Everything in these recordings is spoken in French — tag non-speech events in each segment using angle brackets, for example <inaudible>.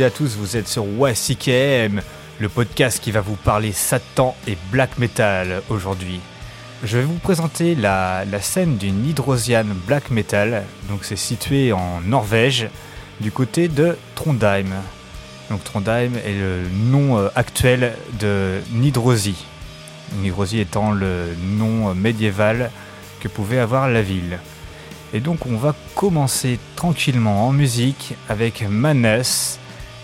et à tous, vous êtes sur WASIKM, le podcast qui va vous parler Satan et black metal aujourd'hui. Je vais vous présenter la, la scène du Nidrosian black metal, donc c'est situé en Norvège, du côté de Trondheim. Donc Trondheim est le nom euh, actuel de Nidrosi. Nidrosi étant le nom médiéval que pouvait avoir la ville. Et donc on va commencer tranquillement en musique avec Manus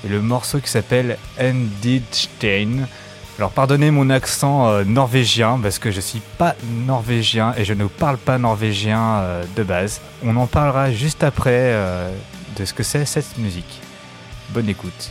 et le morceau qui s'appelle Endidstein. Alors pardonnez mon accent euh, norvégien parce que je suis pas norvégien et je ne parle pas norvégien euh, de base. On en parlera juste après euh, de ce que c'est cette musique. Bonne écoute.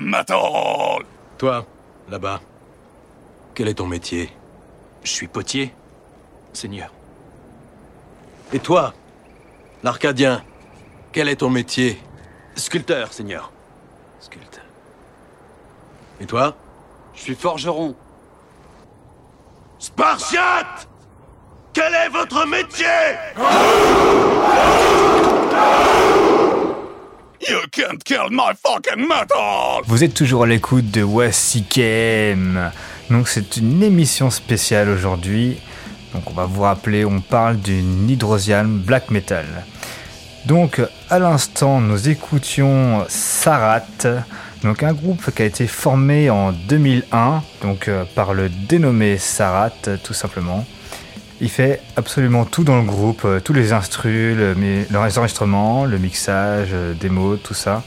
Metal! Toi, là-bas, quel est ton métier? Je suis potier, Seigneur. Et toi, l'Arcadien, quel est ton métier? Sculpteur, Seigneur. Sculpte. Et toi? Je suis forgeron. Spartiate! Quel est votre métier? You can't kill my fucking metal! Vous êtes toujours à l'écoute de WCKM. Donc c'est une émission spéciale aujourd'hui. Donc on va vous rappeler, on parle du Nidrosian Black Metal. Donc à l'instant, nous écoutions Sarat, donc un groupe qui a été formé en 2001, donc euh, par le dénommé Sarat tout simplement. Il fait absolument tout dans le groupe, euh, tous les instrus, le, les enregistrements, le mixage, euh, démo, tout ça.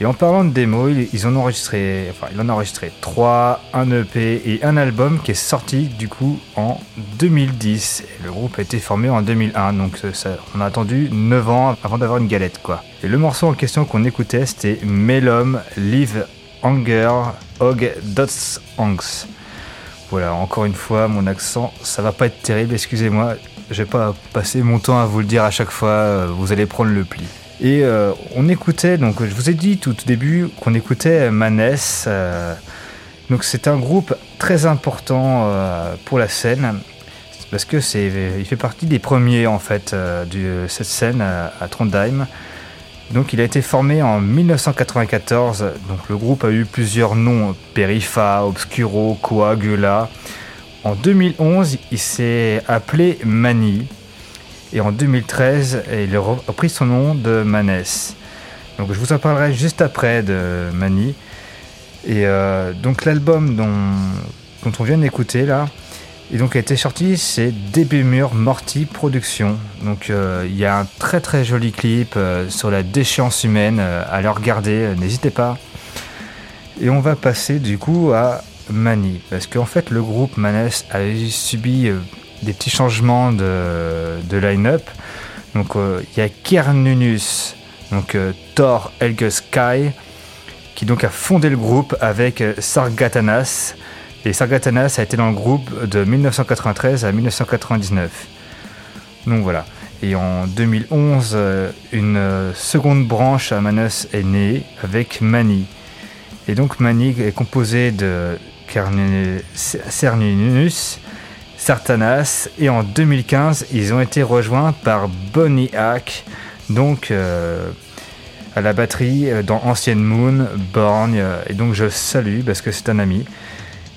Et en parlant de démo, ils, ont enregistré, enfin, il en a enregistré 3, un EP et un album qui est sorti du coup en 2010. Et le groupe a été formé en 2001, donc euh, on a attendu 9 ans avant d'avoir une galette quoi. Et le morceau en question qu'on écoutait c'était Melom Live Anger Og Dots Angs. Voilà, encore une fois, mon accent, ça va pas être terrible, excusez-moi. Je vais pas passer mon temps à vous le dire à chaque fois, euh, vous allez prendre le pli. Et euh, on écoutait, donc je vous ai dit tout au début qu'on écoutait Manès. euh, donc c'est un groupe très important pour la scène, parce que c'est, fait partie des premiers en fait de cette scène à Trondheim. Donc il a été formé en 1994. Donc le groupe a eu plusieurs noms Perifa, Obscuro, Coagula. En 2011, il s'est appelé Mani. Et en 2013, il a repris son nom de Manès. Donc je vous en parlerai juste après de Mani. Et euh, donc l'album dont, dont on vient d'écouter là, et donc a été sorti, c'est Début Mur Morty Productions. Donc euh, il y a un très très joli clip euh, sur la déchéance humaine euh, à le regarder, euh, n'hésitez pas. Et on va passer du coup à Mani, parce qu'en fait le groupe Manès a subi des petits changements de, line-up. Donc il y a Kernunus, donc Thor Helge qui donc a fondé le groupe avec euh, Et Sargatanas a été dans le groupe de 1993 à 1999. Donc voilà. Et en 2011, euh, une euh, seconde branche à Manus est née avec Mani. Et donc Mani est composé de Cernunus, Sartanas, et en 2015, ils ont été rejoints par Bonnie Hack, donc euh, à la batterie dans Ancienne Moon, Borgne, et donc je salue parce que c'est un ami.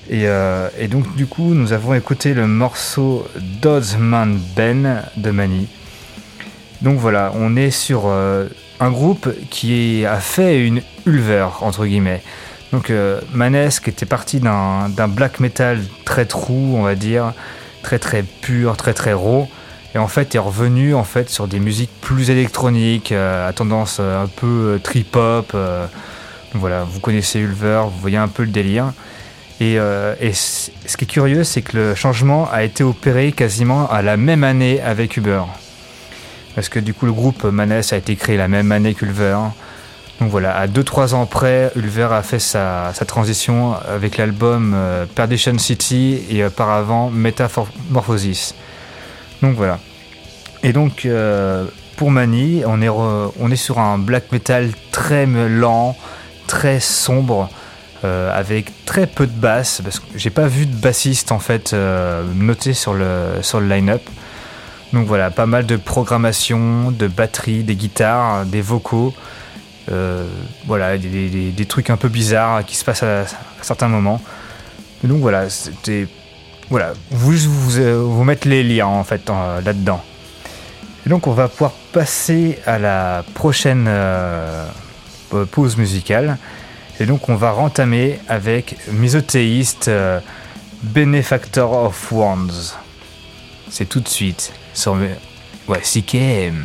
Et, euh, et donc du coup, nous avons écouté le morceau Dodsman Ben de Mani. Donc voilà, on est sur euh, un groupe qui a fait une Ulver, entre guillemets. Donc euh, Manès, qui était parti d'un black metal très true, on va dire, très très pur, très très raw, et en fait est revenu en fait sur des musiques plus électroniques, à tendance un peu euh. Donc voilà, vous connaissez Ulver, vous voyez un peu le délire. Et, euh, ce qui est curieux, c'est que le changement a été opéré quasiment à la même année avec Uber. Parce que du coup, le groupe Manès a été créé la même année qu'Ulver. Donc voilà, à 2-3 ans près, Ulver a fait sa, transition avec l'album euh, Perdition City et auparavant Metamorphosis. Donc voilà. Et donc, euh, pour Mani, on est, on est sur un black metal très lent, très sombre, euh, avec très peu de basse, parce que j'ai pas vu de bassiste en fait euh, noté sur le, sur le line-up. Donc voilà, pas mal de programmation, de batterie, des guitares, des vocaux. Euh, voilà, des, trucs un peu bizarres qui se passent à, certains moments. Donc voilà, c'était. Voilà, vous, vous, vous les liens en fait là-dedans. Donc on va pouvoir passer à la prochaine pause musicale. Et donc on va rentamer avec Misothéiste euh, Benefactor of Wands. C'est tout de suite. Ouais, CKM.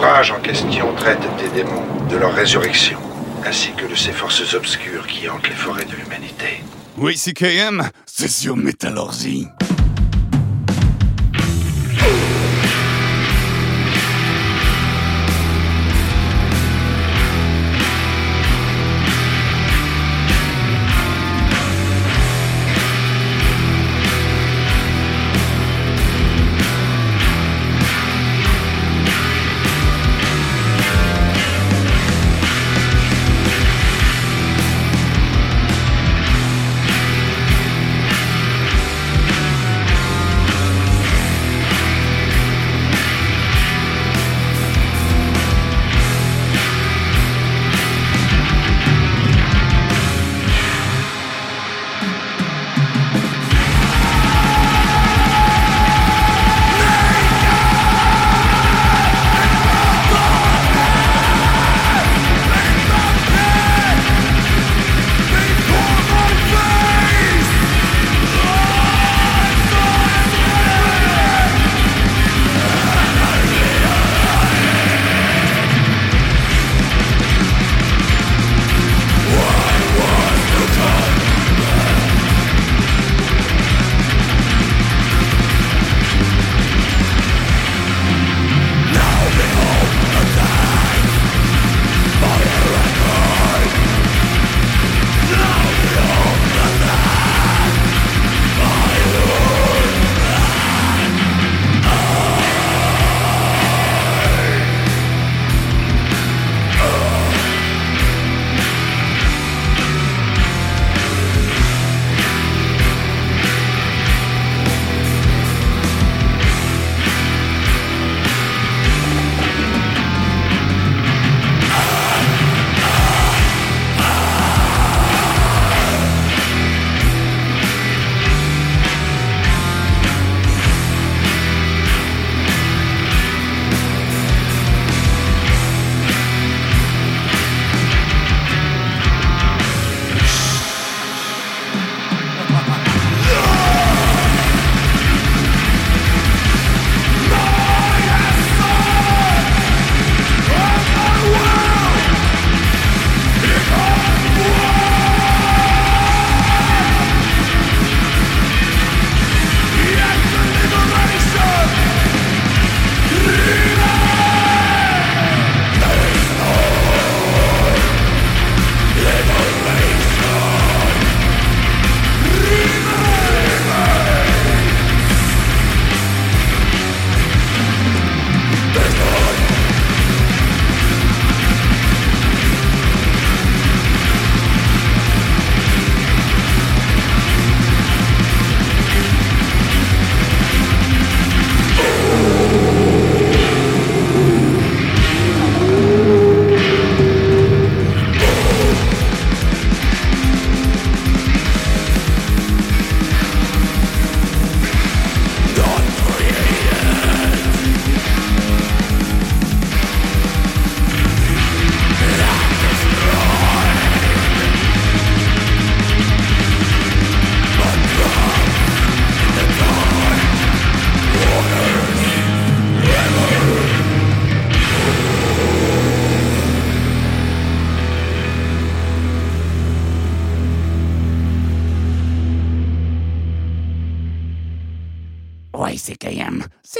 L'ouvrage en question traite des démons, de leur résurrection, ainsi que de ces forces obscures qui hantent les forêts de l'humanité. Oui, CKM, c'est sur.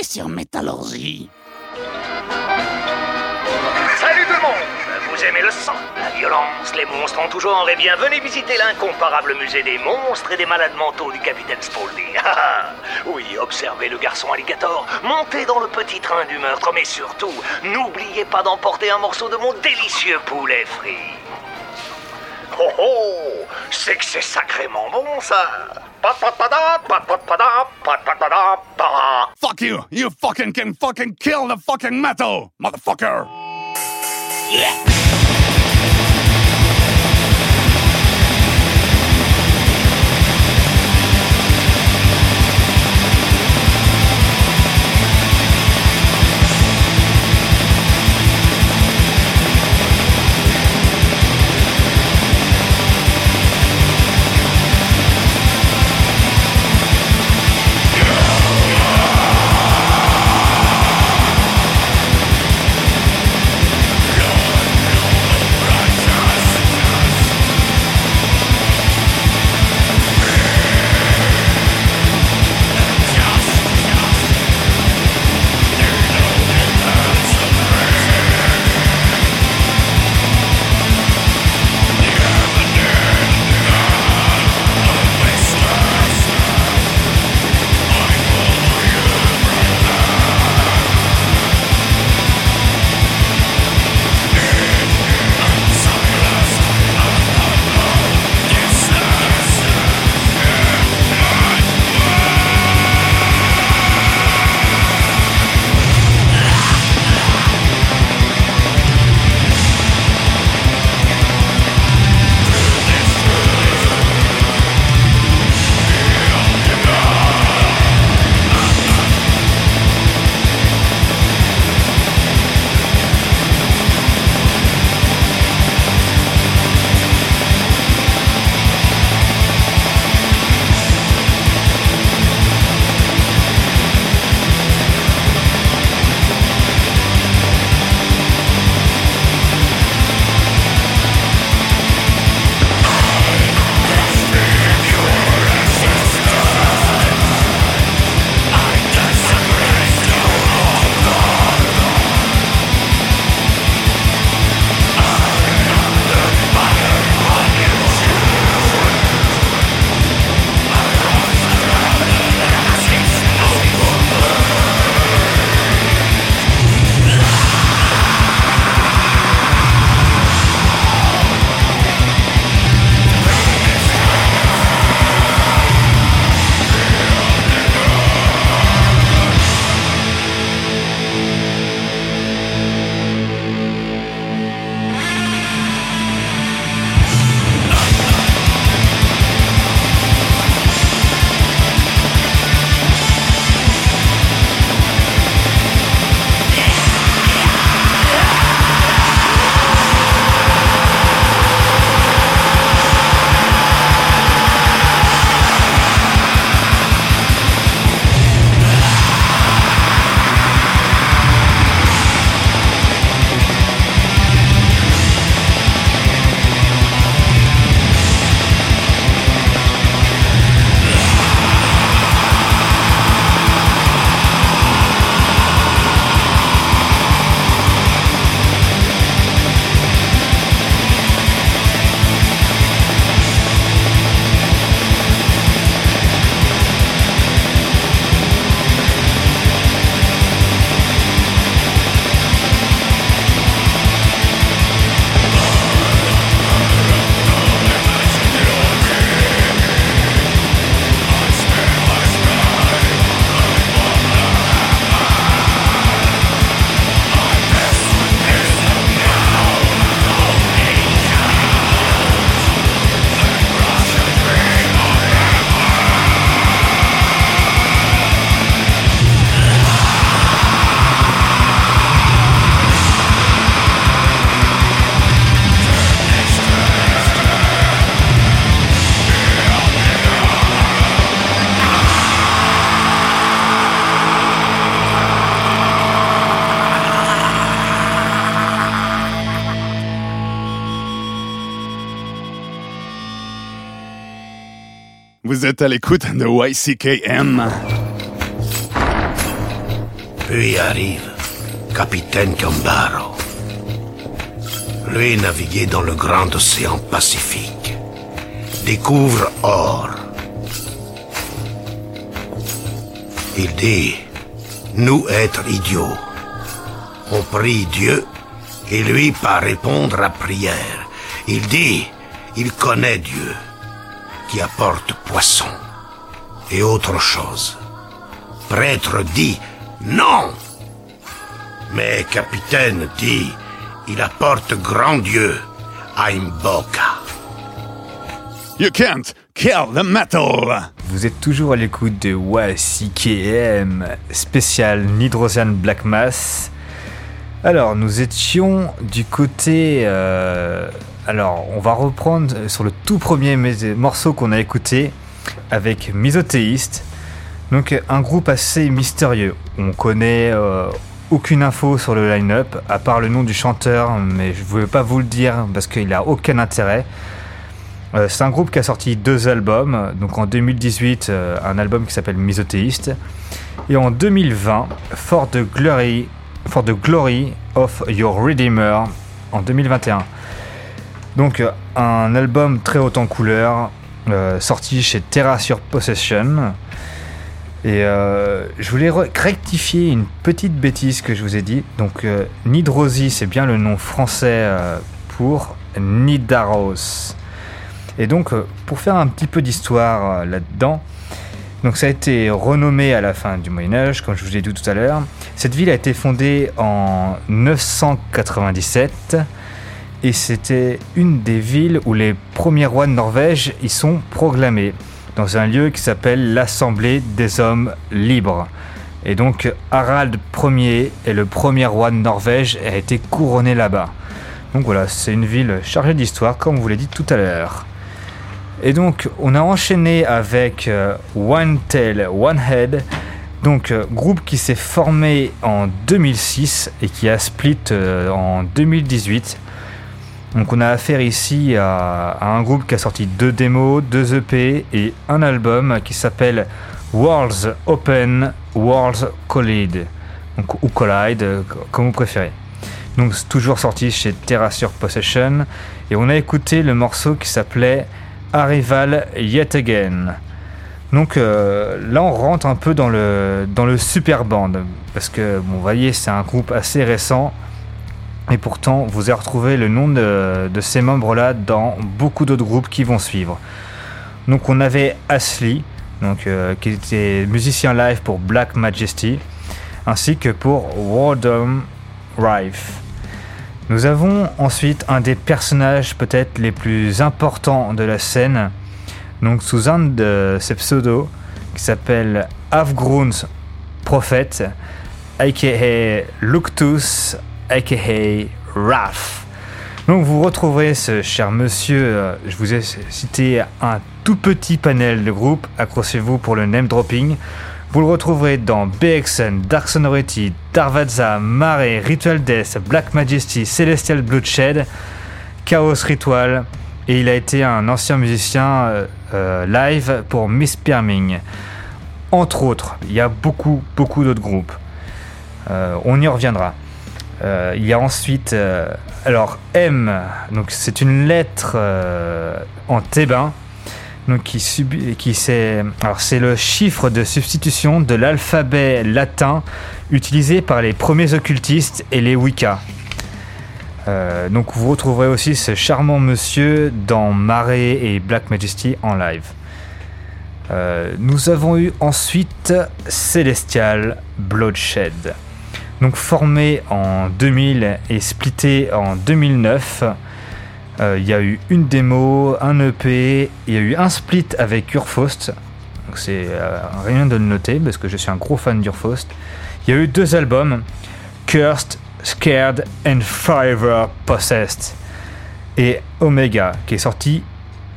Sur Métallurgie. Salut tout le monde Vous aimez le sang, la violence, les monstres en tout genre Eh bien, venez visiter l'incomparable musée des monstres et des malades mentaux du capitaine Spaulding. <laughs> Ah, oui, observez le garçon alligator, montez dans le petit train du meurtre, mais surtout, n'oubliez pas d'emporter un morceau de mon délicieux poulet frit. Oh oh C'est que c'est sacrément bon, ça Fuck you! You fucking can fucking kill the fucking metal, motherfucker! Vous êtes à l'écoute de YCKM. Puis arrive Capitaine Gambaro. Lui naviguait dans le grand océan Pacifique. Découvre or. Il dit, nous être idiots. On prie Dieu et lui pas répondre à prière. Il dit, il connaît Dieu qui apporte et autre chose. Prêtre dit non. Mais capitaine dit il apporte grand Dieu à Imboka. You can't kill the metal! Vous êtes toujours à l'écoute de WACKM, spécial Nidrosian Black Mass. Alors, nous étions du côté. euh, alors, on va reprendre sur le tout premier morceau qu'on a écouté avec Misothéiste. Donc, un groupe assez mystérieux. On connaît euh, aucune info sur le line-up, à part le nom du chanteur, mais je ne veux pas vous le dire parce qu'il n'a aucun intérêt. Euh, c'est un groupe qui a sorti deux albums. Donc en 2018, euh, un album qui s'appelle Misothéiste. Et en 2020, For the Glory, the Glory of Your Redeemer en 2021. Donc un album très haut en couleur, sorti chez Terra sur Possession. Et euh, je voulais re- rectifier une petite bêtise que je vous ai dit. Donc euh, Nidrosi, c'est bien le nom français euh, pour Nidaros. Et donc, euh, pour faire un petit peu d'histoire euh, là-dedans, donc ça a été renommé à la fin du Moyen Âge, comme je vous l'ai dit tout à l'heure. Cette ville a été fondée en 997 et c'était une des villes où les premiers rois de Norvège y sont proclamés, dans un lieu qui s'appelle l'Assemblée des hommes libres. Et donc Harald Ier est le premier roi de Norvège et a été couronné là-bas. Donc voilà, c'est une ville chargée d'histoire, comme vous l'ai dit tout à l'heure. Et donc, on a enchaîné avec euh, One Tail, One Head, donc euh, groupe qui s'est formé en 2006 et qui a split euh, en 2018. Donc, on a affaire ici à, un groupe qui a sorti deux démos, deux EP et un album qui s'appelle Worlds Open, Worlds Collide, ou Collide, euh, comme vous préférez. Donc c'est toujours sorti chez Terra sur Possession. Et on a écouté le morceau qui s'appelait Arrival Yet Again. Donc euh, là on rentre un peu dans le, dans le super band. Parce que bon, vous voyez c'est un groupe assez récent. Et pourtant vous avez retrouvé le nom de, ces membres là dans beaucoup d'autres groupes qui vont suivre. Donc on avait Ashley, donc, euh, qui était musicien live pour Black Majesty, ainsi que pour Wardom Rife. Nous avons ensuite un des personnages peut-être les plus importants de la scène, donc sous un de ses pseudos, qui s'appelle Avgrun's Prophet, aka Luctus, aka Raph. Donc vous retrouverez ce cher monsieur, euh, je vous ai cité un tout petit panel de groupe, accrochez-vous pour le name dropping. Vous le retrouverez dans BXN, Dark Sonority, Darvaza, Mare, Ritual Death, Black Majesty, Celestial Bloodshed, Chaos Ritual, et il a été un ancien musicien euh, euh, live pour Miss Perming. Entre autres, il y a beaucoup, beaucoup d'autres groupes. On y reviendra. Euh, il y a ensuite, euh, alors M, donc c'est une lettre euh, en thébain, donc qui subit, qui c'est, alors c'est le chiffre de substitution de l'alphabet latin utilisé par les premiers occultistes et les Wicca. Donc vous retrouverez aussi ce charmant monsieur dans Marée et Black Majesty en live. Nous avons eu ensuite Celestial Bloodshed. Donc formé en 2000 et splitté en 2009. Euh, Il y a eu une démo, un EP, il y a eu un split avec Urfaust. Donc c'est euh, rien de noter parce que je suis un gros fan d'Urfaust. Il y a eu deux albums, Cursed, Scared and Forever Possessed. Et Omega, qui est sorti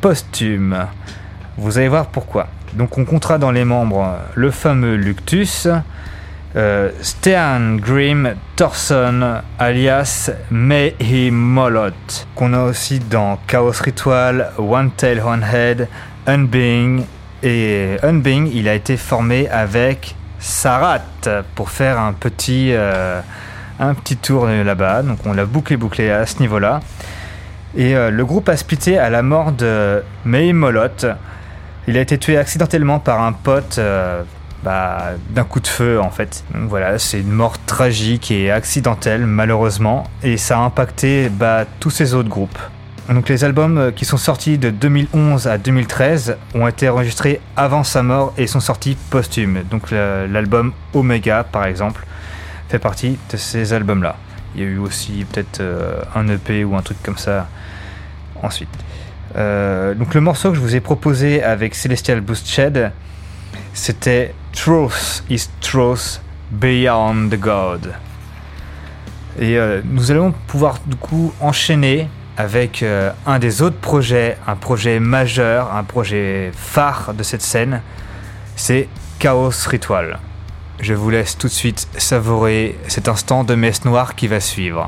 posthume. Vous allez voir pourquoi. Donc on comptera dans les membres le fameux Luctus, euh, Stern Grim Thorson alias Mayhemolot, qu'on a aussi dans Chaos Ritual, One Tail One Head, Unbeing. Et Unbeing, il a été formé avec Sarat pour faire un petit, euh, un petit tour là-bas. Donc on l'a bouclé bouclé à ce niveau-là. Et euh, le groupe a splitté à la mort de Mayhemolot. Il a été tué accidentellement par un pote euh, bah, d'un coup de feu en fait. Voilà, c'est une mort tragique et accidentelle malheureusement et ça a impacté bah, tous ces autres groupes. Donc les albums euh, qui sont sortis de 2011 à 2013 ont été enregistrés avant sa mort et sont sortis posthumes. Donc l'album Omega, par exemple, fait partie de ces albums-là. Il y a eu aussi peut-être euh, un EP ou un truc comme ça ensuite. Euh, donc le morceau que je vous ai proposé avec Celestial Boost Shed, c'était Truth is Truth Beyond God. Et euh, nous allons pouvoir du coup enchaîner avec euh, un des autres projets, un projet majeur, un projet phare de cette scène, c'est Chaos Ritual. Je vous laisse tout de suite savourer cet instant de messe noire qui va suivre.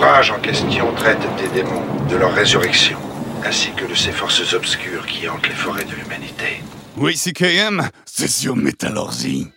L'ouvrage en question traite des démons, de leur résurrection, ainsi que de ces forces obscures qui hantent les forêts de l'humanité. Oui, CKM, c'est.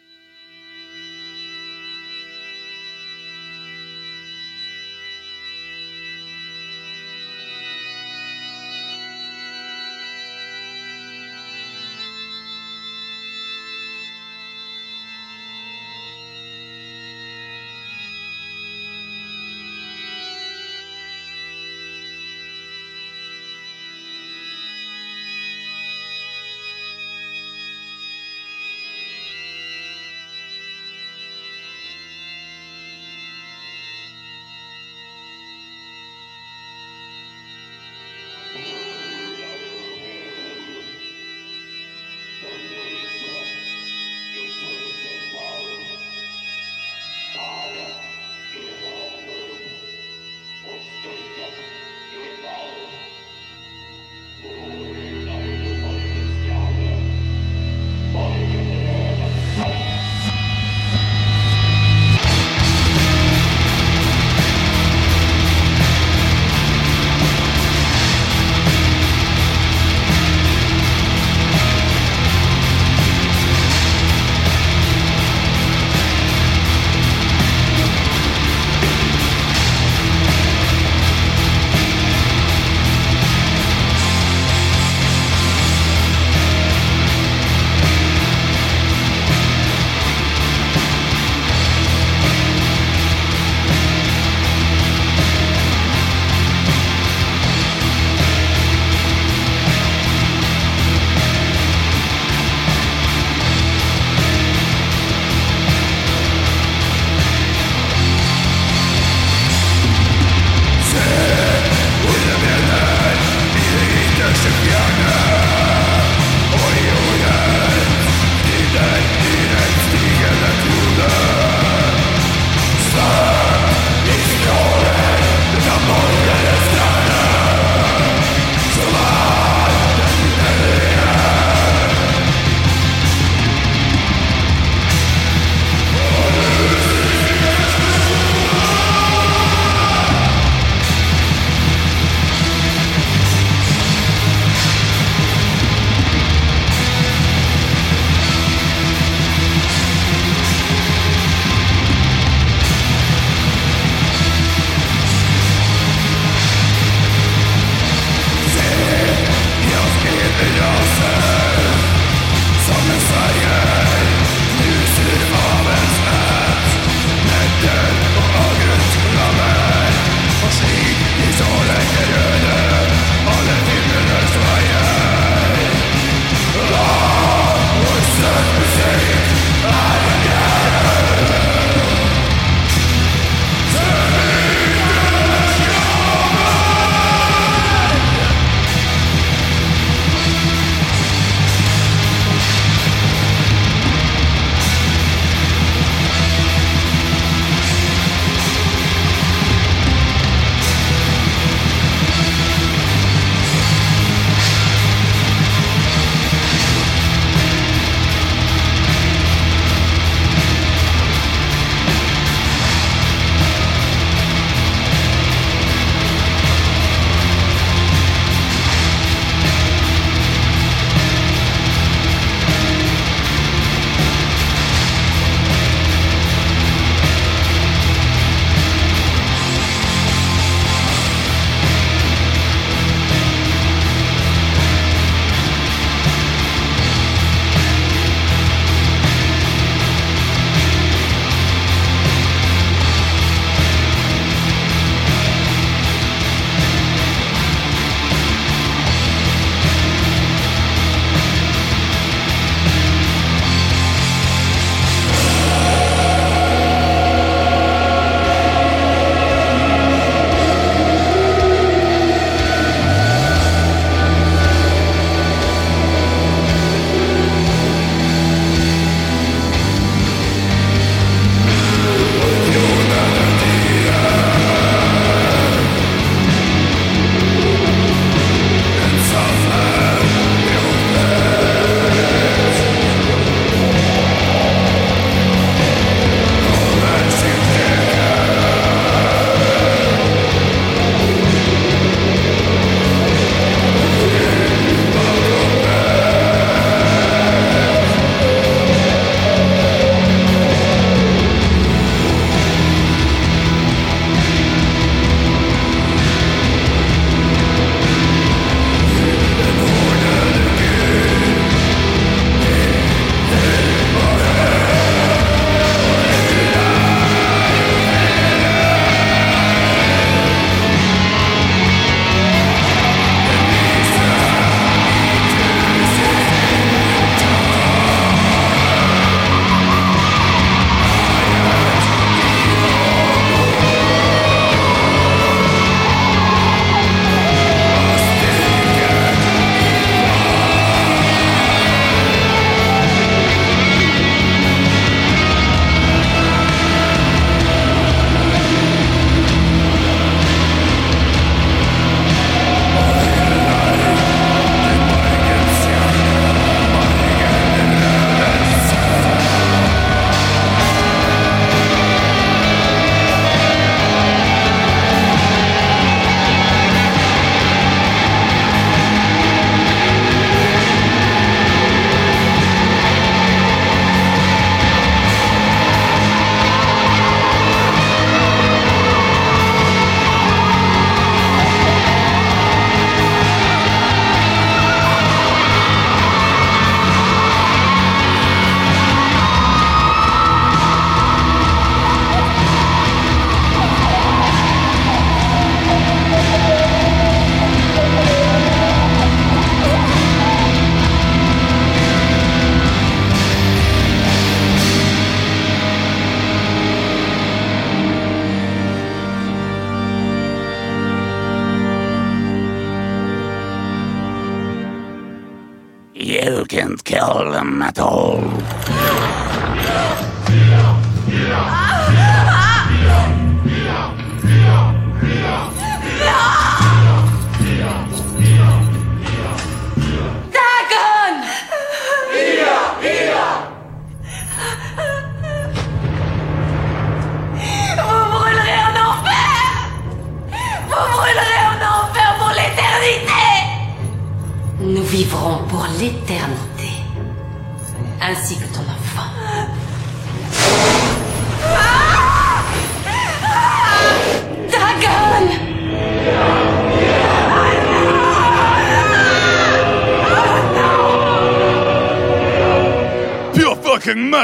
Kill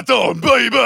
fucking metal, baby!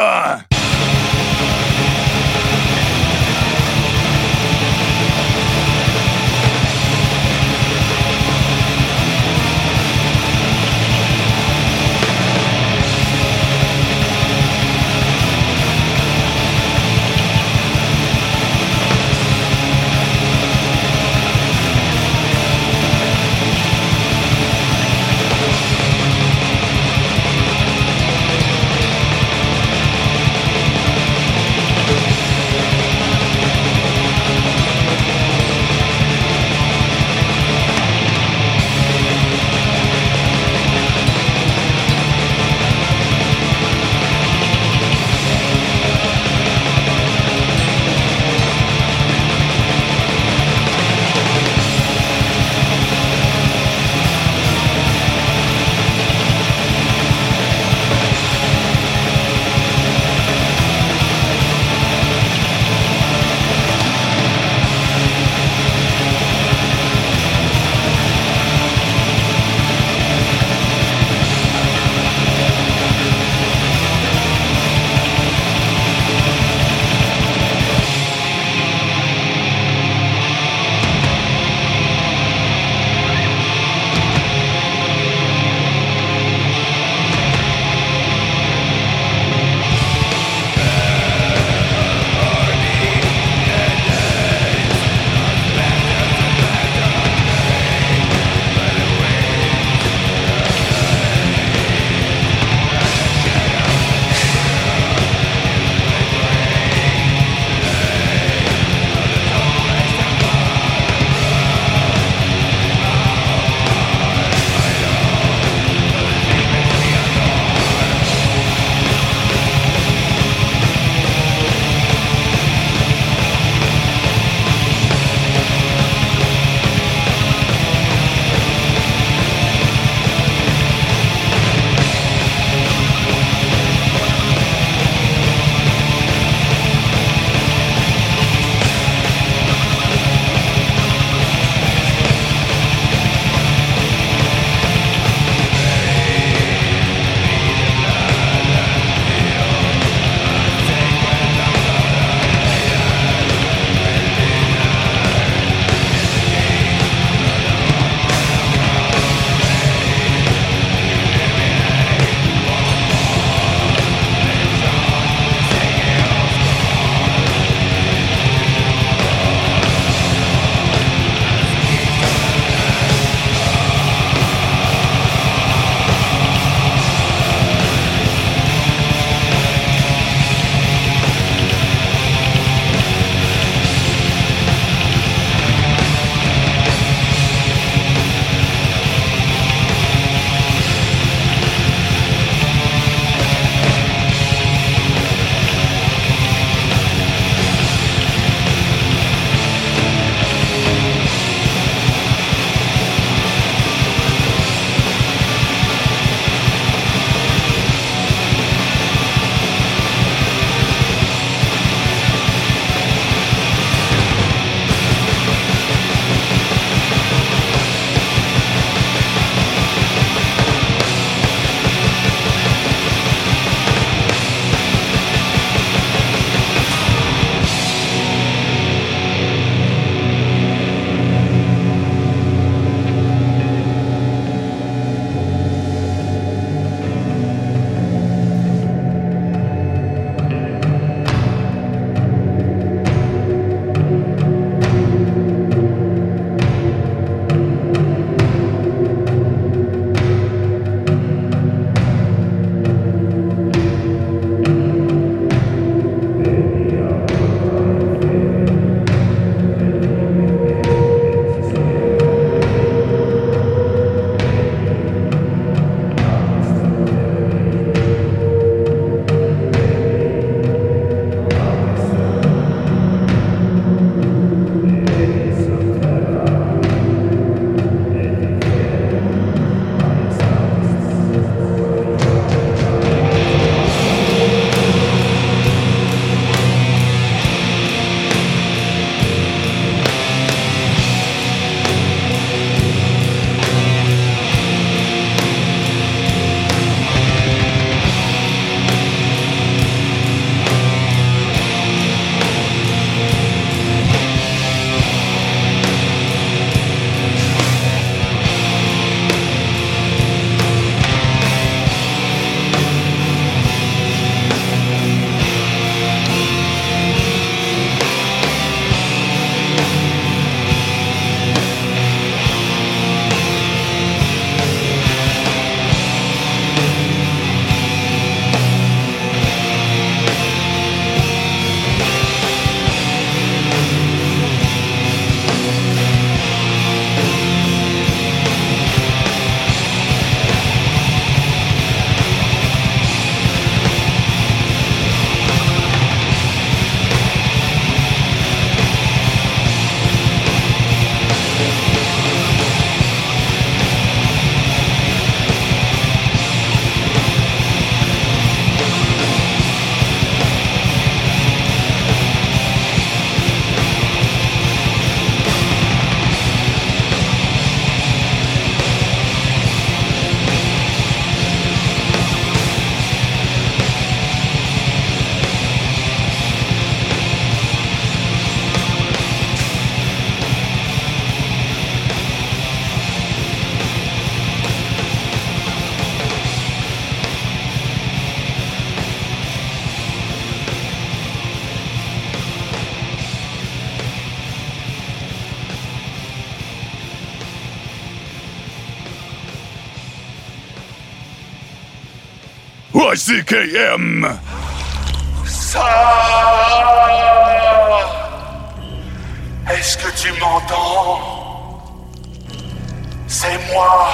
YCKM Ça Est-ce que tu m'entends? C'est moi,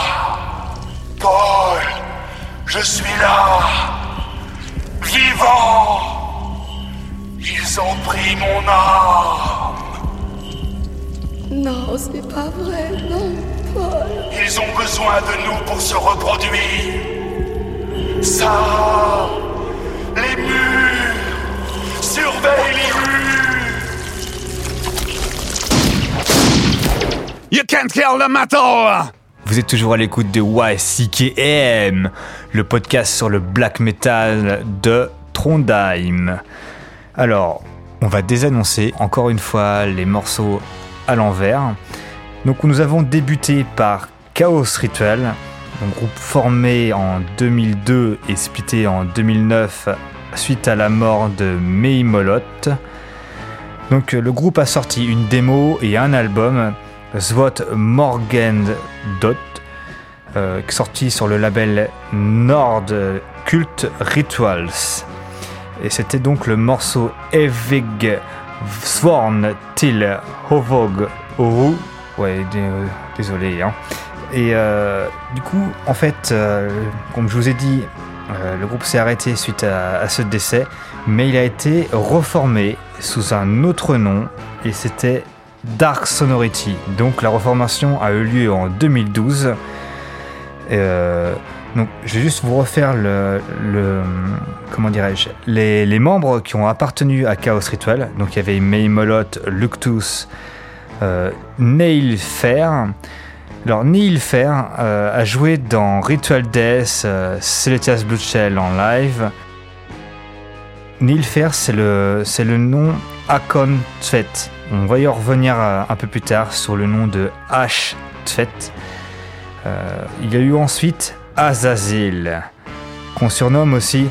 Paul. Je suis là, vivant. Ils ont pris mon âme. Non, c'est pas vrai, non, Paul. Ils ont besoin de nous pour se reproduire. Vous êtes toujours à l'écoute de YCKM, le podcast sur le black metal de Trondheim. Alors, on va désannoncer encore une fois les morceaux à l'envers. Donc nous avons débuté par Chaos Ritual, un groupe formé en 2002 et splitté en 2009 suite à la mort de Mei Molot. Donc le groupe a sorti une démo et un album, Svot Morgen Dot, euh, sorti sur le label Nord Cult Rituals. Et c'était donc le morceau Evig Sworn Till Hovog Oru. Ouais, euh, désolé. Hein. Et euh, du coup, en fait, euh, comme je vous ai dit, euh, le groupe s'est arrêté suite à, ce décès, mais il a été reformé sous un autre nom et c'était Dark Sonority. Donc la reformation a eu lieu en 2012. Euh, donc je vais juste vous refaire le, comment dirais-je les, membres qui ont appartenu à Chaos Ritual. Donc il y avait May Molot, Luctus, Neil Fair. Alors Neil Fair euh, a joué dans Ritual Death, euh, Celestia's Bloodshell en live. Neil Fair, c'est le, le nom Akon Tvet. On va y revenir euh, un peu plus tard sur le nom de Ash Tvet. Euh, il y a eu ensuite Azazel, qu'on surnomme aussi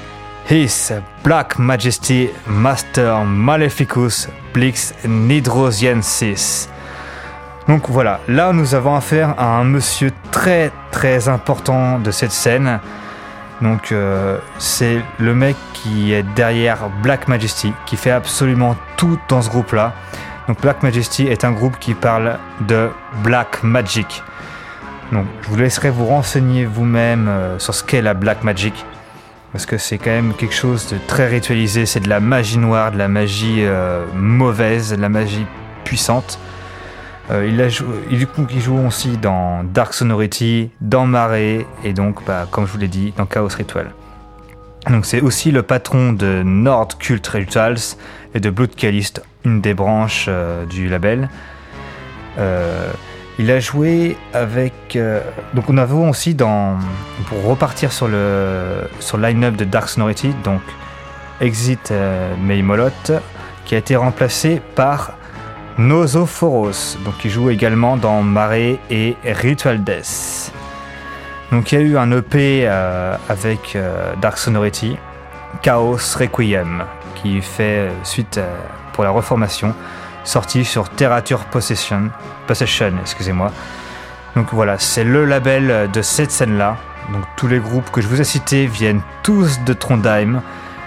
His Black Majesty Master Maleficus Blix Nidrosiensis. Donc voilà, là nous avons affaire à un monsieur très très important de cette scène. Donc euh, c'est le mec qui est derrière Black Majesty, qui fait absolument tout dans ce groupe-là. Donc Black Majesty est un groupe qui parle de Black Magic. Donc je vous laisserai vous renseigner vous-même euh, sur ce qu'est la Black Magic. Parce que c'est quand même quelque chose de très ritualisé, c'est de la magie noire, de la magie euh, mauvaise, de la magie puissante. Euh, il, a il, joue aussi dans Dark Sonority, dans Marée, et donc, bah, comme je vous l'ai dit, dans Chaos Ritual. Donc c'est aussi le patron de Nord Cult Rituals et de Blood Calist, une des branches euh, du label. Euh, il a joué avec. donc on avait aussi dans. Pour repartir sur le, sur line-up de Dark Sonority, donc Exit euh, May Molot, qui a été remplacé par Nosophoros, donc qui joue également dans Marée et Ritual Death. Donc il y a eu un EP euh, avec euh, Dark Sonority, Chaos Requiem, qui fait euh, suite pour la reformation, sorti sur Terrature Possession, Possession, excusez-moi. Donc voilà, c'est le label de cette scène-là. Donc tous les groupes que je vous ai cités viennent tous de Trondheim,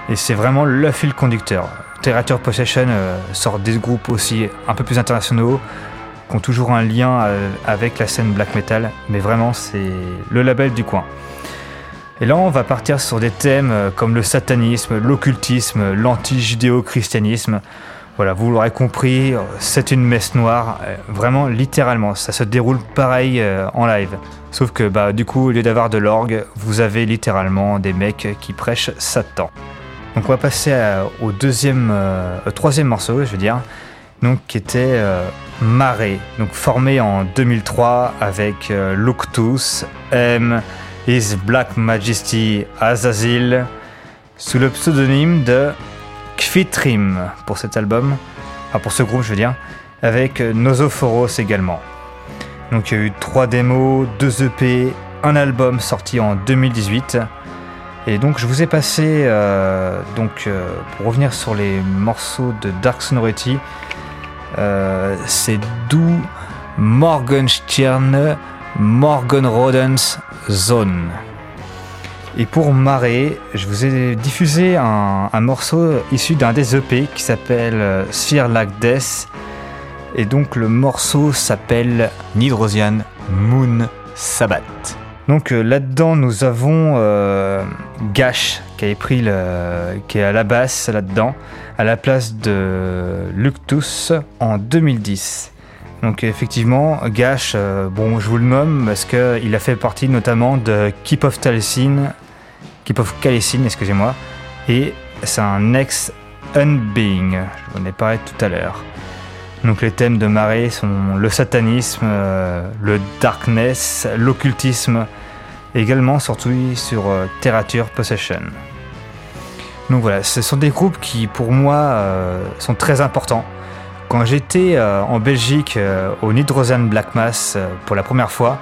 et c'est vraiment le fil conducteur. Terrature Possession euh, sort des groupes aussi un peu plus internationaux, qui ont toujours un lien euh, avec la scène black metal, mais vraiment c'est le label du coin. Et là on va partir sur des thèmes euh, comme le satanisme, l'occultisme, l'anti-judéo-christianisme. Voilà, vous l'aurez compris, c'est une messe noire, vraiment littéralement, ça se déroule pareil en live. Sauf que bah, du coup, au lieu d'avoir de l'orgue, vous avez littéralement des mecs qui prêchent Satan. Donc on va passer à- au deuxième, euh, troisième morceau, je veux dire, donc qui était euh, Marée, donc formé en 2003 avec euh, Luctus, M, His Black Majesty Azazel, sous le pseudonyme de Kfitrim pour cet album, pour ce groupe je veux dire, avec euh, Nosophoros également. Donc il y a eu trois démos, deux EP, un album sorti en 2018. Et donc je vous ai passé, euh, donc euh, pour revenir sur les morceaux de Dark Sonority, euh, c'est Du Morgensterne Morgenrodens Zone. Et pour marrer, je vous ai diffusé un, morceau issu d'un des EP qui s'appelle Sphere Like Death. Et donc le morceau s'appelle Nidrosian Moon Sabbath. Donc euh, là-dedans, nous avons euh, Gash qui a pris le, qui est à la basse là-dedans, à la place de Luctus en 2010. Donc effectivement, Gash, euh, bon, je vous le nomme parce qu'il a fait partie notamment de Keep of Taliesin, Keep of Calicine, excusez-moi, et c'est un ex Unbeing, je vous en ai parlé tout à l'heure. Donc les thèmes de marée sont le satanisme, euh, le darkness, l'occultisme, également surtout sur euh, Terrature Possession. Donc voilà, ce sont des groupes qui pour moi euh, sont très importants. Quand j'étais en Belgique au Nidrosan Black Mass pour la première fois,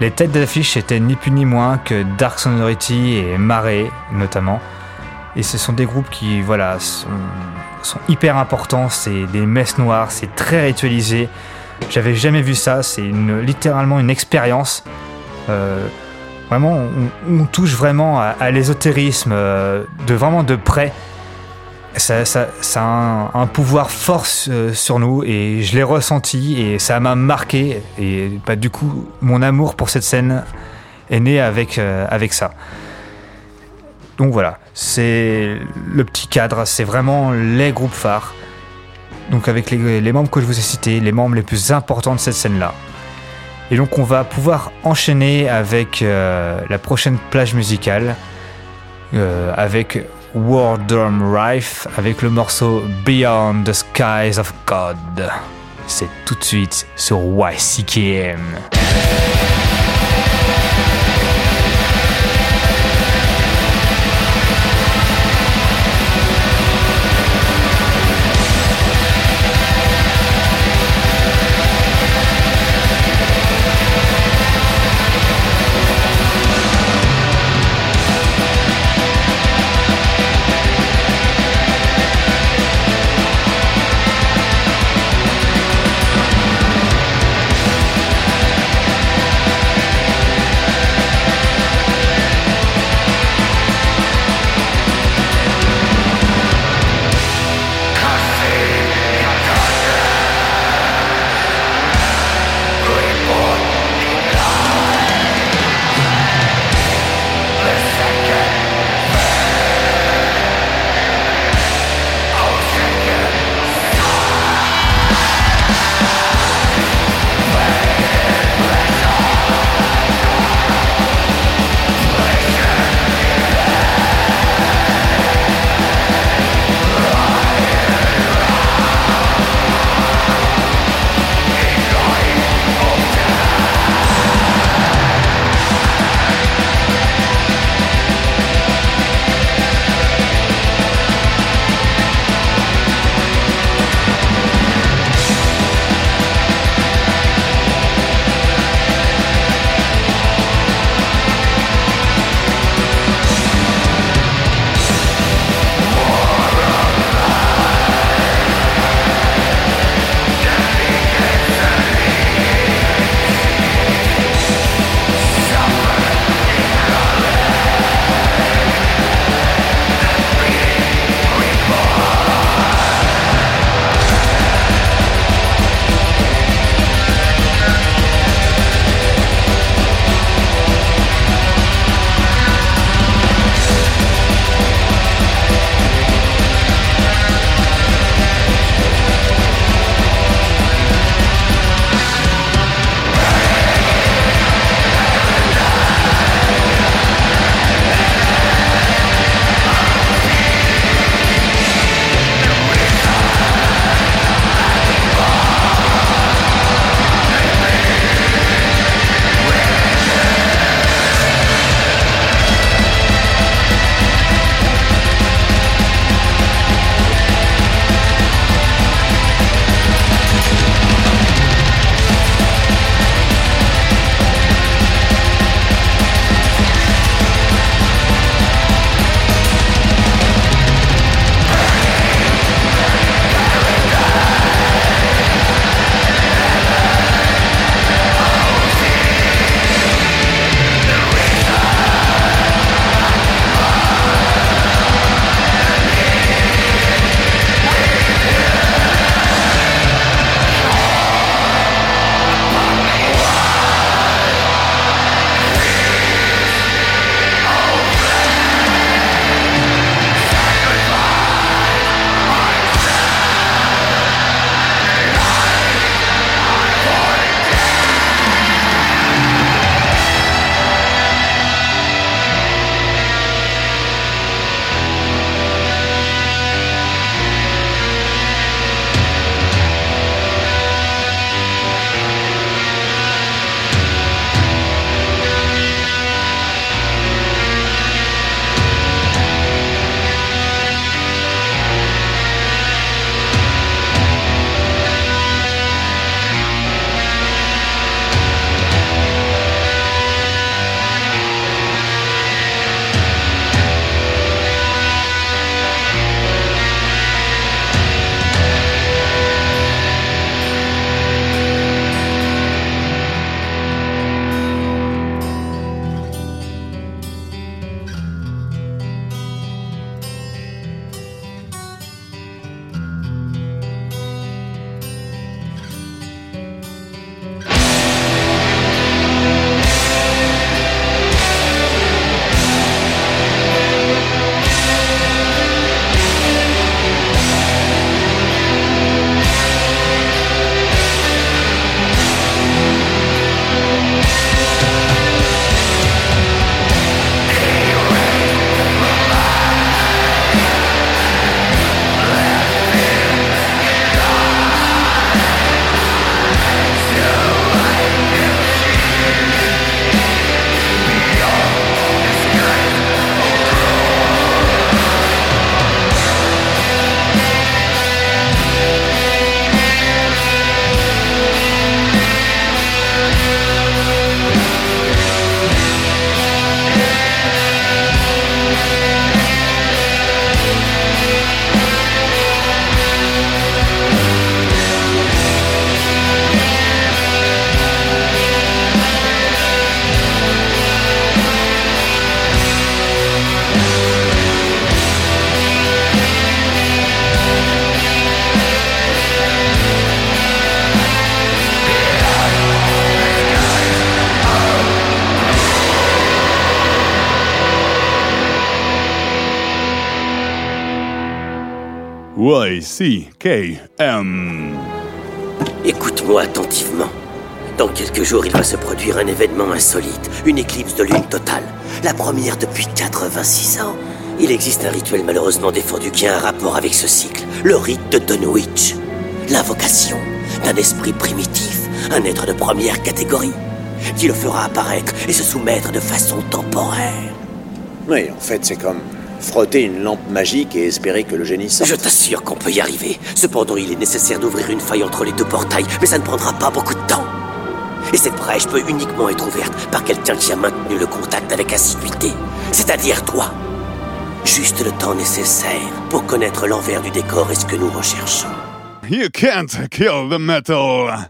les têtes d'affiche étaient ni plus ni moins que Dark Sonority et Marée notamment. Et ce sont des groupes qui voilà, sont, sont hyper importants, c'est des messes noires, c'est très ritualisé. J'avais jamais vu ça, c'est littéralement une expérience. Euh, vraiment, on, touche vraiment à, l'ésotérisme euh, de vraiment de près. Ça, a un, pouvoir fort euh, sur nous et je l'ai ressenti et ça m'a marqué. Et bah, du coup, mon amour pour cette scène est né avec, avec ça. Donc voilà, c'est le petit cadre, c'est vraiment les groupes phares. Donc avec les, membres que je vous ai cités, les membres les plus importants de cette scène-là. Et donc on va pouvoir enchaîner avec euh, la prochaine plage musicale, euh, avec War Drum Rife, avec le morceau Beyond the Skies of God. C'est tout de suite sur YCKM. Y-C-K-M. Écoute-moi attentivement. Dans quelques jours, il va se produire un événement insolite, une éclipse de lune totale. La première depuis 86 ans. Il existe un rituel malheureusement défendu qui a un rapport avec ce cycle, le rite de Dunwich. L'invocation d'un esprit primitif, un être de première catégorie, qui le fera apparaître et se soumettre de façon temporaire. Oui, en fait, c'est comme frotter une lampe magique et espérer que le génie sorte. Je t'assure qu'on peut y arriver. Cependant, il est nécessaire d'ouvrir une faille entre les deux portails, mais ça ne prendra pas beaucoup de temps. Et cette brèche peut uniquement être ouverte par quelqu'un qui a maintenu le contact avec assiduité, c'est-à-dire toi. Juste le temps nécessaire pour connaître l'envers du décor et ce que nous recherchons. You can't kill the metal.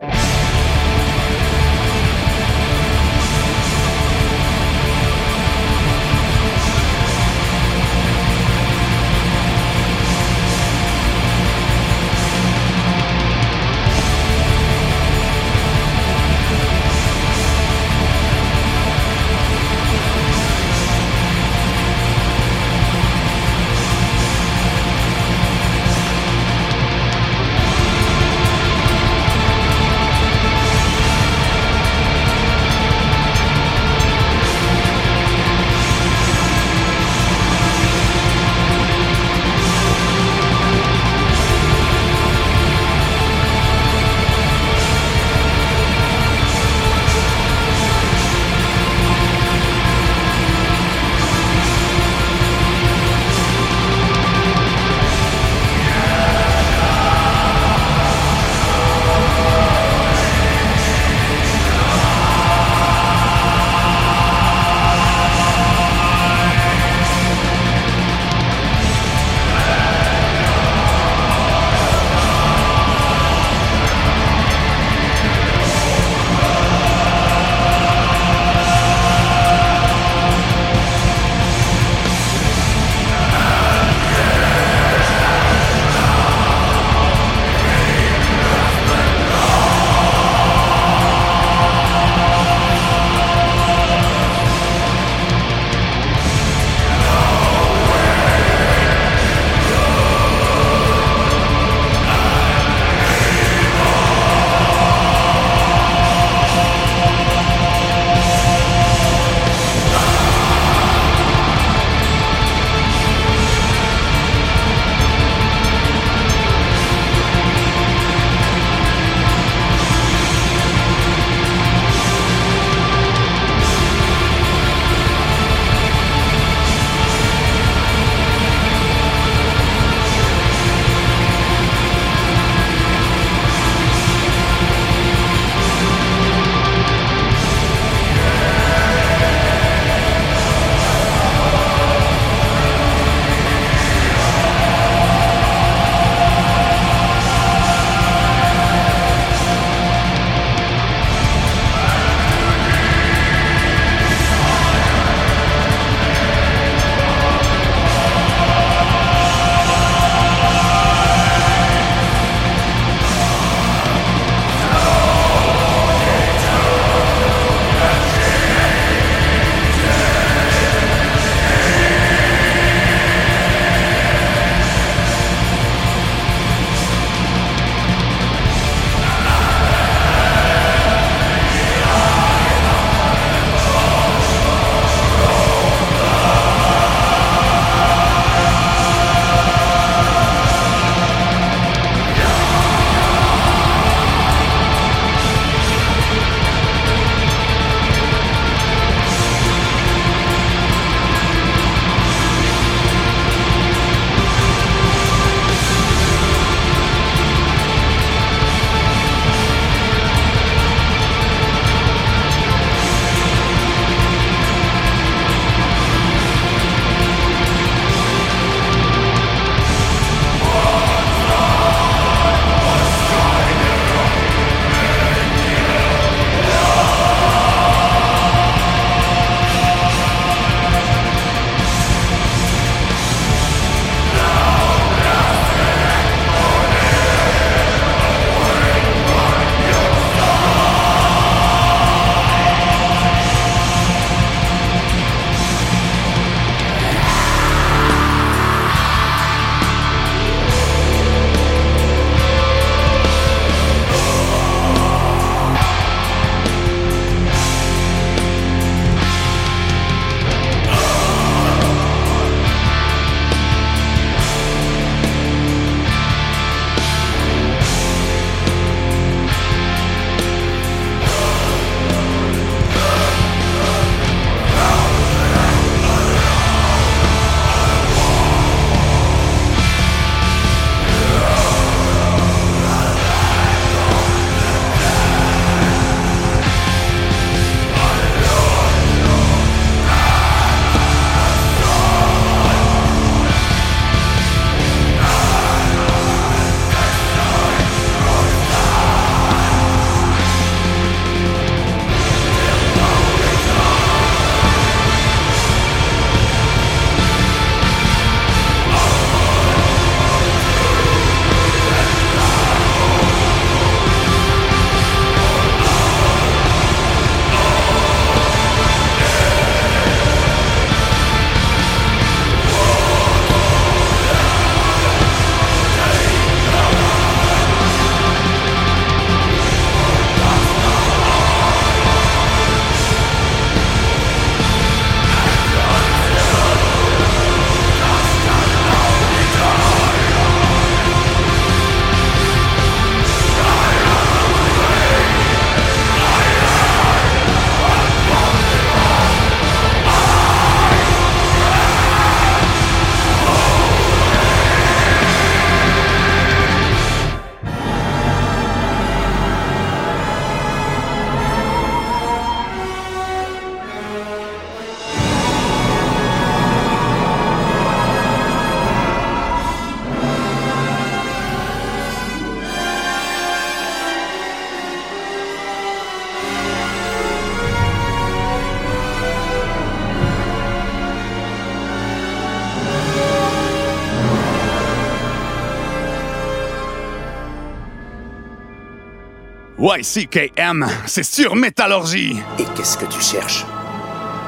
YCKM, c'est sur métallurgie. Et qu'est-ce que tu cherches?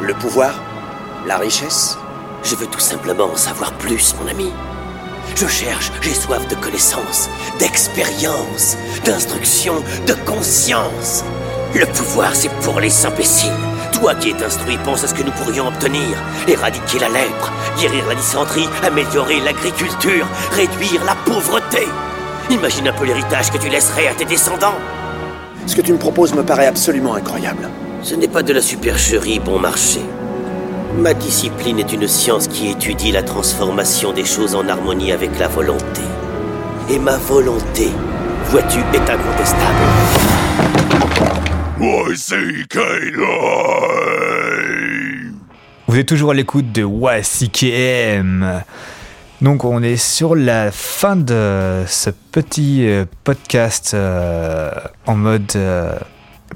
Le pouvoir? La richesse? Je veux tout simplement en savoir plus, mon ami. Je cherche, j'ai soif de connaissances, d'expérience, d'instruction, de conscience. Le pouvoir, c'est pour les imbéciles. Toi qui es instruit, pense à ce que nous pourrions obtenir. Éradiquer la lèpre, guérir la dysenterie, améliorer l'agriculture, réduire la pauvreté. Imagine un peu l'héritage que tu laisserais à tes descendants. Ce que tu me proposes me paraît absolument incroyable. Ce n'est pas de la supercherie bon marché. Ma discipline est une science qui étudie la transformation des choses en harmonie avec la volonté. Et ma volonté, vois-tu, est incontestable. Vous êtes toujours à l'écoute de YCKM. Donc on est sur la fin de ce petit euh, podcast euh, en mode euh,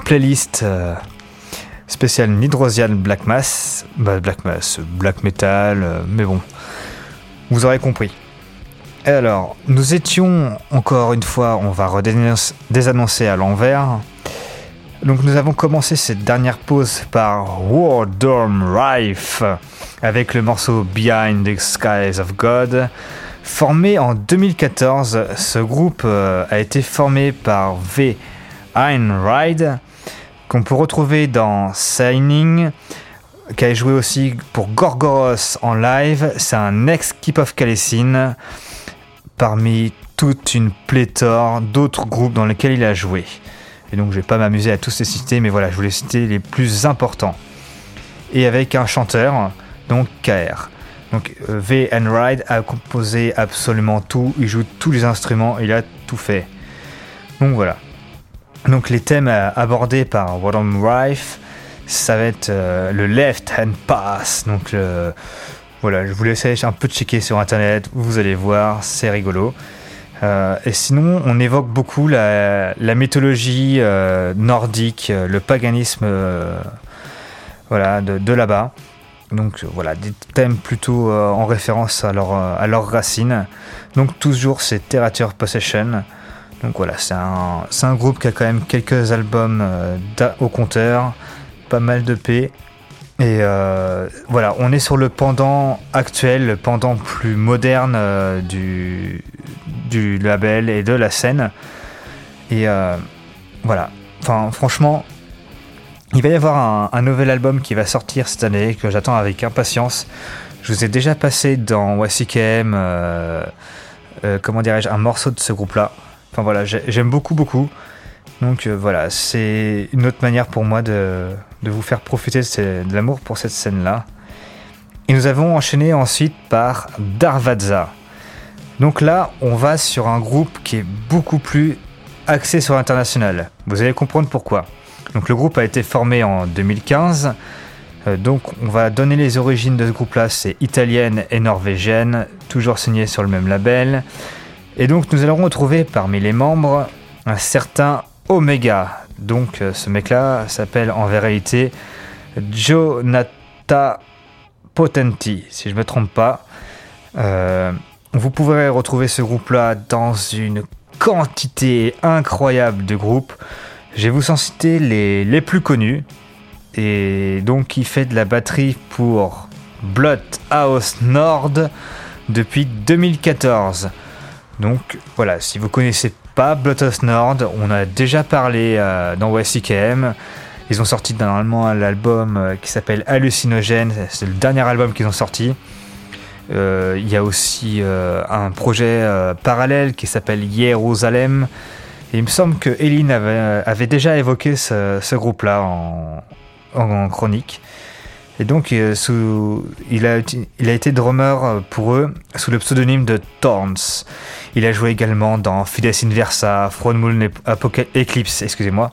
playlist spécial Nidrosian Black Mass. Bah, Black Mass, Black Metal, mais bon, vous aurez compris. Et alors, nous étions encore une fois, on va redénoncer- désannoncer à l'envers. Donc nous avons commencé cette dernière pause par War Dorm Rife avec le morceau Behind the Skies of God. Formé en 2014, ce groupe euh, a été formé par V. Einride, qu'on peut retrouver dans Signing, qui a joué aussi pour Gorgoros en live. C'est un ex-Keep of Calecine parmi toute une pléthore d'autres groupes dans lesquels il a joué. Et donc je vais pas m'amuser à tous les citer, mais voilà, je voulais citer les plus importants. Et avec un chanteur, donc KR. Donc euh, V. Enride a composé absolument tout, il joue tous les instruments, il a tout fait. Donc voilà. Donc les thèmes euh, abordés par Wadham Rife, ça va être euh, le Left Hand Pass. Donc voilà, je vous laisse un peu checker sur internet, vous allez voir, c'est rigolo. Euh, et sinon, on évoque beaucoup la, mythologie euh, nordique, euh, le paganisme voilà, de, là-bas. Donc voilà, des thèmes plutôt en référence à, leur, leurs racines. Donc toujours c'est Terrature Possession. Donc voilà, c'est un, un groupe qui a quand même quelques albums au compteur, pas mal de P. Et voilà, on est sur le pendant actuel, le pendant plus moderne du, du label et de la scène. Et euh, voilà, enfin franchement, il va y avoir un, nouvel album qui va sortir cette année que j'attends avec impatience. Je vous ai déjà passé dans YCKM, euh, euh, comment dirais-je, un morceau de ce groupe-là. Enfin voilà, j'ai- j'aime beaucoup, beaucoup. Donc voilà, c'est une autre manière pour moi de, vous faire profiter de, de l'amour pour cette scène-là. Et nous avons enchaîné ensuite par Darvaza. Donc là, on va sur un groupe qui est beaucoup plus axé sur l'international. Vous allez comprendre pourquoi. Donc le groupe a été formé en 2015. Euh, donc on va donner les origines de ce groupe-là, c'est italienne et norvégienne, toujours signé sur le même label. Et donc nous allons retrouver parmi les membres un certain Omega. Donc euh, ce mec-là s'appelle en vérité Jonathan Potenti, si je ne me trompe pas. Euh, vous pourrez retrouver ce groupe-là dans une quantité incroyable de groupes. Je vais vous en citer les, plus connus. Et donc, il fait de la batterie pour Bloodhouse Nord depuis 2014. Donc, voilà, si vous connaissez pas Bloodhouse Nord, on a déjà parlé euh, dans YCKM. Ils ont sorti normalement l'album euh, qui s'appelle Hallucinogène. C'est le dernier album qu'ils ont sorti. Euh, Il y a aussi euh, un projet euh, parallèle qui s'appelle Jérusalem. Il me semble que Eline avait, déjà évoqué ce, groupe-là en, chronique. Et donc, il, a, été drummer pour eux sous le pseudonyme de Thorns. Il a joué également dans Fides Inversa, Moon Eclipse, excusez-moi,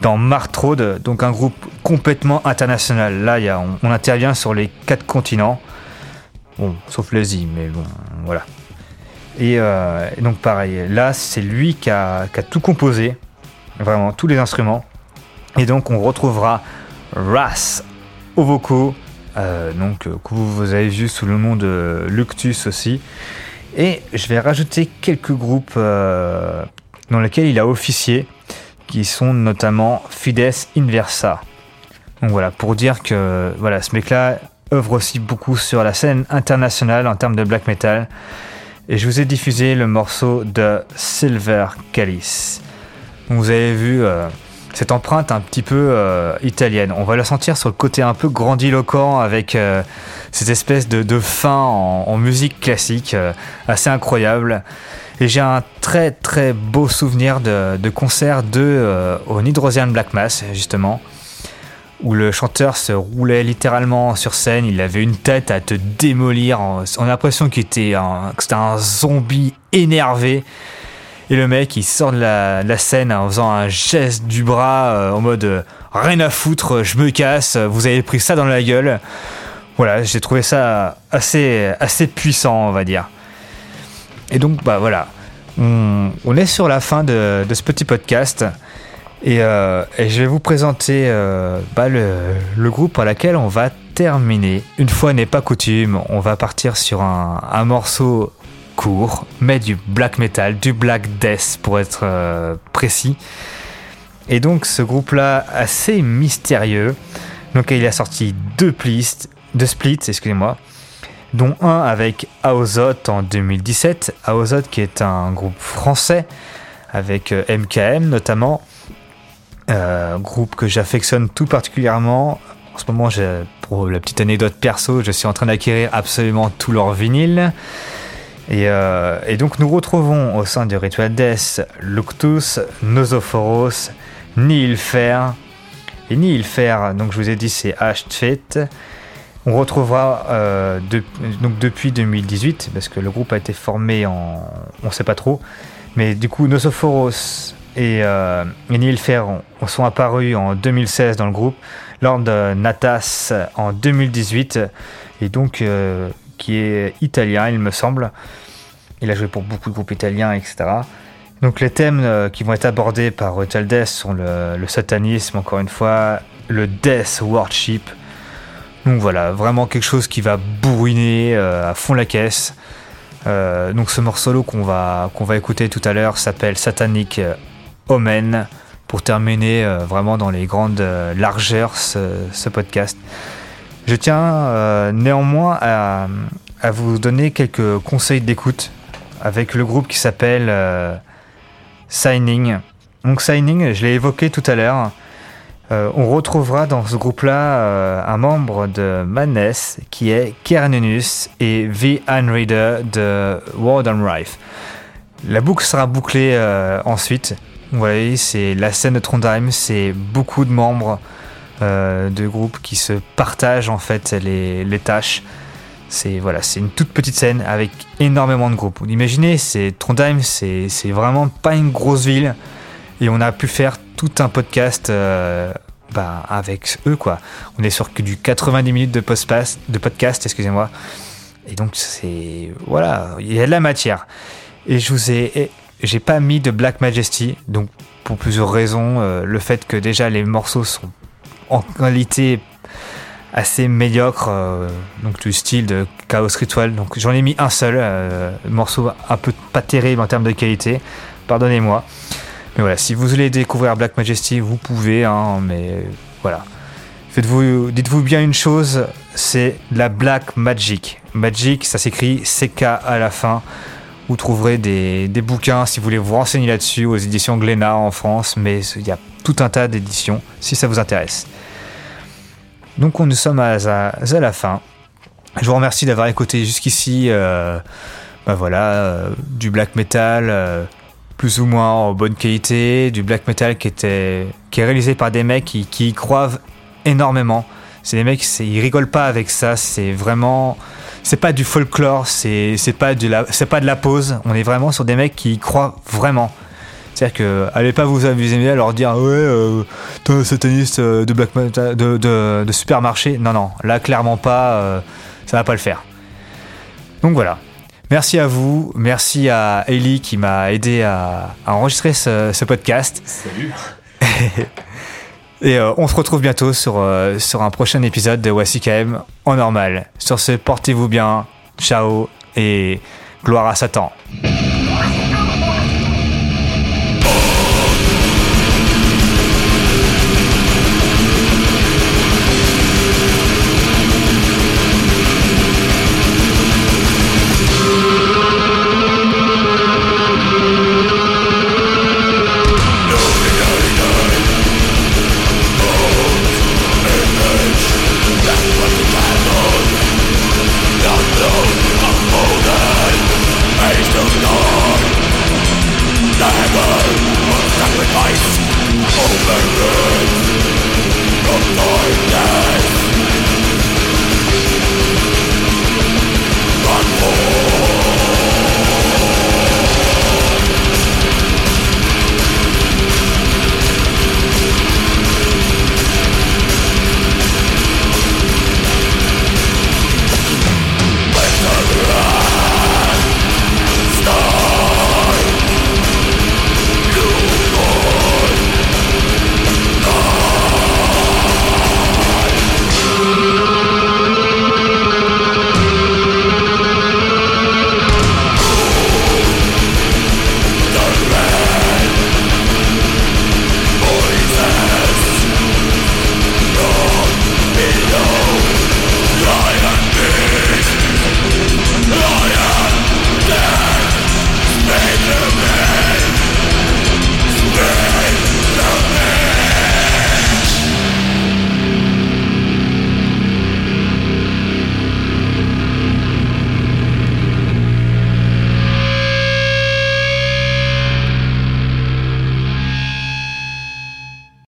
dans Martrode, donc un groupe complètement international. Là, on, on intervient sur les quatre continents. Bon, sauf l'Asie, mais bon, voilà. Et, euh, donc pareil, là c'est lui qui a, tout composé, vraiment tous les instruments. Et donc on retrouvera Ras au vocaux, euh, donc euh, que vous, avez vu sous le nom de Luctus aussi. Et je vais rajouter quelques groupes dans lesquels il a officié, qui sont notamment Fides Inversa. Donc voilà, pour dire que voilà, ce mec-là œuvre aussi beaucoup sur la scène internationale en termes de black metal. Et je vous ai diffusé le morceau de Silver Calice. Vous avez vu euh, cette empreinte un petit peu euh, italienne. On va la sentir sur le côté un peu grandiloquent avec euh, cette espèce de, de fin en, musique classique euh, assez incroyable. Et j'ai un très très beau souvenir de, concert de au Nidrosian Black Mass justement où le chanteur se roulait littéralement sur scène, il avait une tête à te démolir, on a l'impression qu'il était un, que c'était un zombie énervé. Et le mec, il sort de la, scène en faisant un geste du bras euh, en mode euh, rien à foutre, je me casse, vous avez pris ça dans la gueule. Voilà, j'ai trouvé ça assez, assez puissant, on va dire. Et donc, bah voilà, on, est sur la fin de ce petit podcast. Et, euh, et je vais vous présenter euh, bah, le, groupe à laquelle on va terminer. Une fois n'est pas coutume, on va partir sur un, morceau court, mais du black metal, du black death pour être euh, précis. Et donc ce groupe-là, assez mystérieux. Donc il a sorti deux plistes, deux splits, excusez-moi, dont un avec Aozot en 2017. Aozot qui est un groupe français avec MKM notamment. Euh, groupe que j'affectionne tout particulièrement. En ce moment, pour la petite anecdote perso, je suis en train d'acquérir absolument tous leurs vinyles. Et, euh, et donc nous retrouvons au sein du Ritual Death Luctus, Nosophoros, Nihilfer. Et Nihilfer, donc je vous ai dit, c'est Ashtfet. On retrouvera euh, de- donc depuis 2018, parce que le groupe a été formé en. On sait pas trop. Mais du coup, Nosophoros et, euh, et Nihilfer ont- sont apparus en 2016 dans le groupe, lors de Natas en 2018, et donc euh, qui est italien, il me semble. Il a joué pour beaucoup de groupes italiens, etc. Donc les thèmes euh, qui vont être abordés par Ritual Death sont le, satanisme, encore une fois, le death worship. Donc voilà, vraiment quelque chose qui va bourriner euh, à fond la caisse. Donc ce morceau qu'on va, qu'on va écouter tout à l'heure s'appelle Satanic Omen pour terminer euh, vraiment dans les grandes euh, largeurs ce, podcast. Je tiens euh, néanmoins à, vous donner quelques conseils d'écoute avec le groupe qui s'appelle Signing. Donc Signing, je l'ai évoqué tout à l'heure. On retrouvera dans ce groupe-là un membre de Madness qui est Kernenus et V. Unreader de World on Rife. La boucle sera bouclée ensuite. Voyez, c'est la scène de Trondheim, c'est beaucoup de membres euh, de groupes qui se partagent en fait les, tâches. C'est voilà, c'est une toute petite scène avec énormément de groupes. Vous imaginez, c'est Trondheim, c'est vraiment pas une grosse ville et on a pu faire tout un podcast euh, bah, avec eux quoi. On est sur que du 90 minutes de, post de podcast, excusez-moi. Et donc c'est voilà, il y a de la matière. Et je vous ai, j'ai pas mis de Black Majesty, donc pour plusieurs raisons. Euh, le fait que déjà les morceaux sont en qualité assez médiocre, euh, donc du style de Chaos Ritual. Donc j'en ai mis un seul, euh, morceau un peu pas terrible en termes de qualité. Pardonnez-moi. Mais voilà, si vous voulez découvrir Black Majesty, vous pouvez, hein, mais voilà. Faites-vous, dites-vous bien une chose, c'est la Black Magic. Magic, ça s'écrit CK à la fin. Vous trouverez des, bouquins si vous voulez vous renseigner là-dessus aux éditions Glénat en France, mais il y a tout un tas d'éditions si ça vous intéresse. Donc on nous sommes à, la fin. Je vous remercie d'avoir écouté jusqu'ici euh, bah voilà, euh, du black metal euh, plus ou moins en bonne qualité, du black metal qui, était, qui est réalisé par des mecs qui, qui y croient énormément. C'est des mecs, ils rigolent pas avec ça, c'est vraiment... C'est pas du folklore, c'est pas, de la- c'est pas de la pause, on est vraiment sur des mecs qui y croient vraiment. C'est-à-dire que allez pas vous amuser à leur dire ouais euh, t'es un sataniste euh, de black de, de, de supermarché. Non non, là clairement pas, euh, ça va pas le faire. Donc voilà. Merci à vous, merci à Ellie qui m'a aidé à, à enregistrer ce, ce podcast. Salut. <laughs> Et euh, on se retrouve bientôt sur, euh, sur un prochain épisode de WASIKM en normal. Sur ce, portez-vous bien, ciao et gloire à Satan.